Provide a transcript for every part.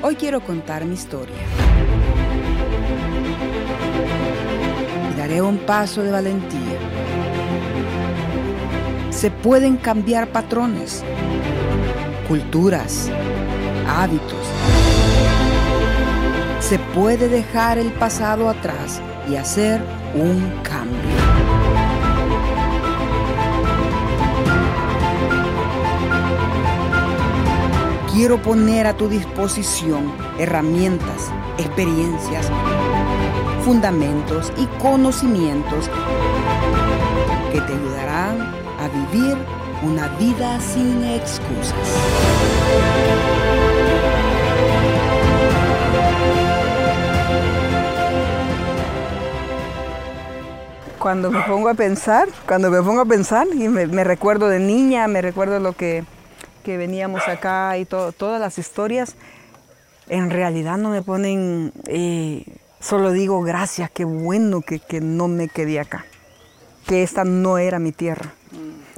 Hoy quiero contar mi historia. Daré un paso de valentía. Se pueden cambiar patrones, culturas, hábitos. Se puede dejar el pasado atrás y hacer un cambio. Quiero poner a tu disposición herramientas, experiencias, fundamentos y conocimientos que te ayudarán a vivir una vida sin excusas. Cuando me pongo a pensar, cuando me pongo a pensar y me, recuerdo de niña, me recuerdo lo que que veníamos acá y todas las historias, en realidad no me ponen, eh, solo digo gracias, qué bueno que, no me quedé acá, que esta no era mi tierra,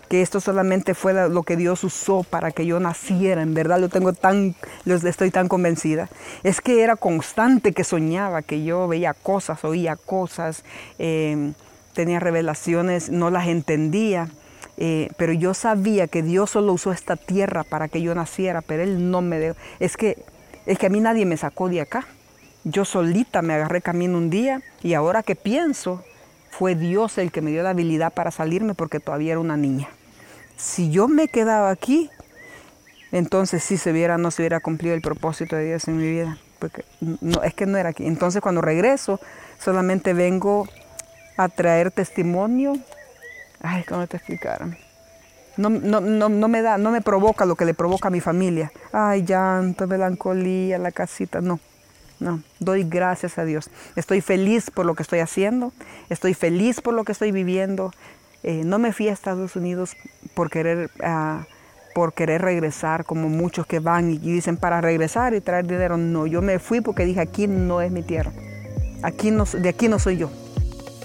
que esto solamente fue lo que Dios usó para que yo naciera, en verdad lo tengo tan, estoy tan convencida. Es que era constante que soñaba, que yo veía cosas, oía cosas, eh, tenía revelaciones, no las entendía eh, pero yo sabía que Dios solo usó esta tierra para que yo naciera, pero Él no me dejó. Es que, es que a mí nadie me sacó de acá. Yo solita me agarré camino un día y ahora que pienso, fue Dios el que me dio la habilidad para salirme porque todavía era una niña. Si yo me quedaba aquí, entonces sí se hubiera, no se hubiera cumplido el propósito de Dios en mi vida. Porque no, es que no era aquí. Entonces cuando regreso, solamente vengo a traer testimonio ay, ¿cómo te explicaron? No, no, no, no, me da, no me provoca lo que le provoca a mi familia. Ay, llanto, melancolía, la casita, no. No, doy gracias a Dios. Estoy feliz por lo que estoy haciendo, estoy feliz por lo que estoy viviendo. Eh, no me fui a Estados Unidos por querer, uh, por querer regresar, como muchos que van y dicen para regresar y traer dinero. No, yo me fui porque dije aquí no es mi tierra. Aquí no, de aquí no soy yo.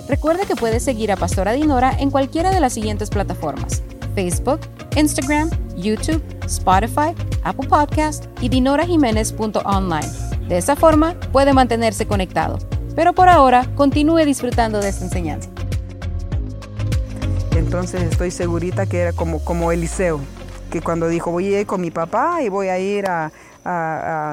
Recuerda que puedes seguir a Pastora Dinora en cualquiera de las siguientes plataformas: Facebook, Instagram, YouTube, Spotify, Apple Podcast y dinorajiménez.online. De esa forma puede mantenerse conectado. Pero por ahora, continúe disfrutando de esta enseñanza. Entonces estoy segurita que era como, como Eliseo, que cuando dijo voy a ir con mi papá y voy a ir a,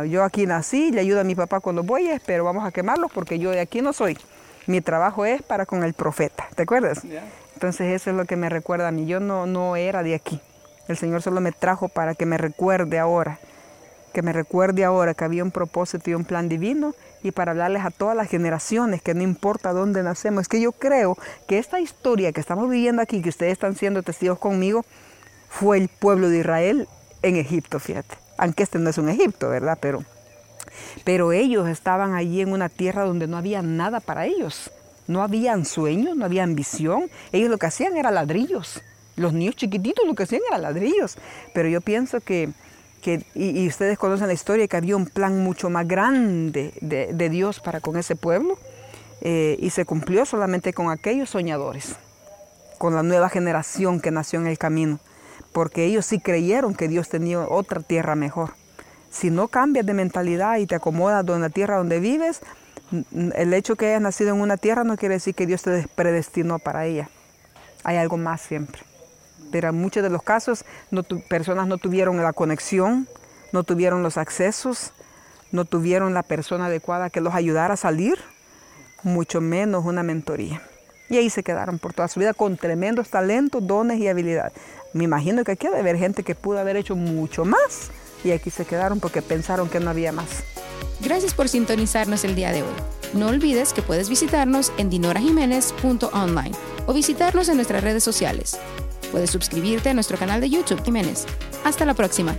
yo aquí nací, le ayudo a mi papá con los bueyes, pero vamos a quemarlos porque yo de aquí no soy mi trabajo es para con el profeta, ¿te acuerdas? Entonces eso es lo que me recuerda a mí. Yo no, no era de aquí. El Señor solo me trajo para que me recuerde ahora, que me recuerde ahora que había un propósito y un plan divino y para hablarles a todas las generaciones que no importa dónde nacemos. Es que yo creo que esta historia que estamos viviendo aquí, que ustedes están siendo testigos conmigo, fue el pueblo de Israel en Egipto, fíjate. Aunque este no es un Egipto, ¿verdad? Pero pero ellos estaban allí en una tierra donde no había nada para ellos. No habían sueños, no había ambición. Ellos lo que hacían era ladrillos. Los niños chiquititos lo que hacían era ladrillos. Pero yo pienso que, y, ustedes conocen la historia, que había un plan mucho más grande de, Dios para con ese pueblo. Eh, y se cumplió solamente con aquellos soñadores, con la nueva generación que nació en el camino. Porque ellos sí creyeron que Dios tenía otra tierra mejor. Si no cambias de mentalidad y te acomodas en la tierra donde vives, el hecho que hayas nacido en una tierra no quiere decir que Dios te predestinó para ella. Hay algo más siempre. Pero en muchos de los casos, personas no tuvieron la conexión, no tuvieron los accesos, no tuvieron la persona adecuada que los ayudara a salir, mucho menos una mentoría. Y ahí se quedaron por toda su vida con tremendos talentos, dones y habilidades. Me imagino que aquí debe haber gente que pudo haber hecho mucho más y aquí se quedaron porque pensaron que no había más. Gracias por sintonizarnos el día de hoy. No olvides que puedes visitarnos en dinorajiménez.online o visitarnos en nuestras redes sociales. Puedes suscribirte a nuestro canal de YouTube Jiménez. Hasta la próxima.